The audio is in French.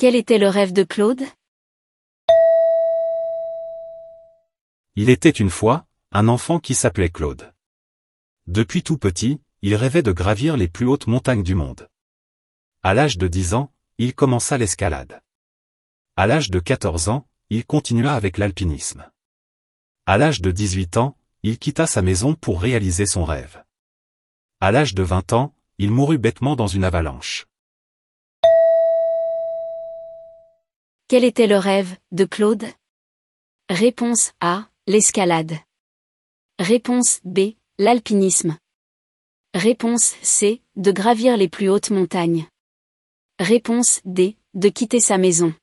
Quel était le rêve de Claude? Il était une fois, un enfant qui s'appelait Claude. Depuis tout petit, il rêvait de gravir les plus hautes montagnes du monde. À l'âge de 10 ans, il commença l'escalade. À l'âge de 14 ans, il continua avec l'alpinisme. À l'âge de 18 ans, il quitta sa maison pour réaliser son rêve. À l'âge de 20 ans, il mourut bêtement dans une avalanche. Quel était le rêve de Claude? Réponse A. L'escalade. Réponse B. L'alpinisme. Réponse C. De gravir les plus hautes montagnes. Réponse D. De quitter sa maison.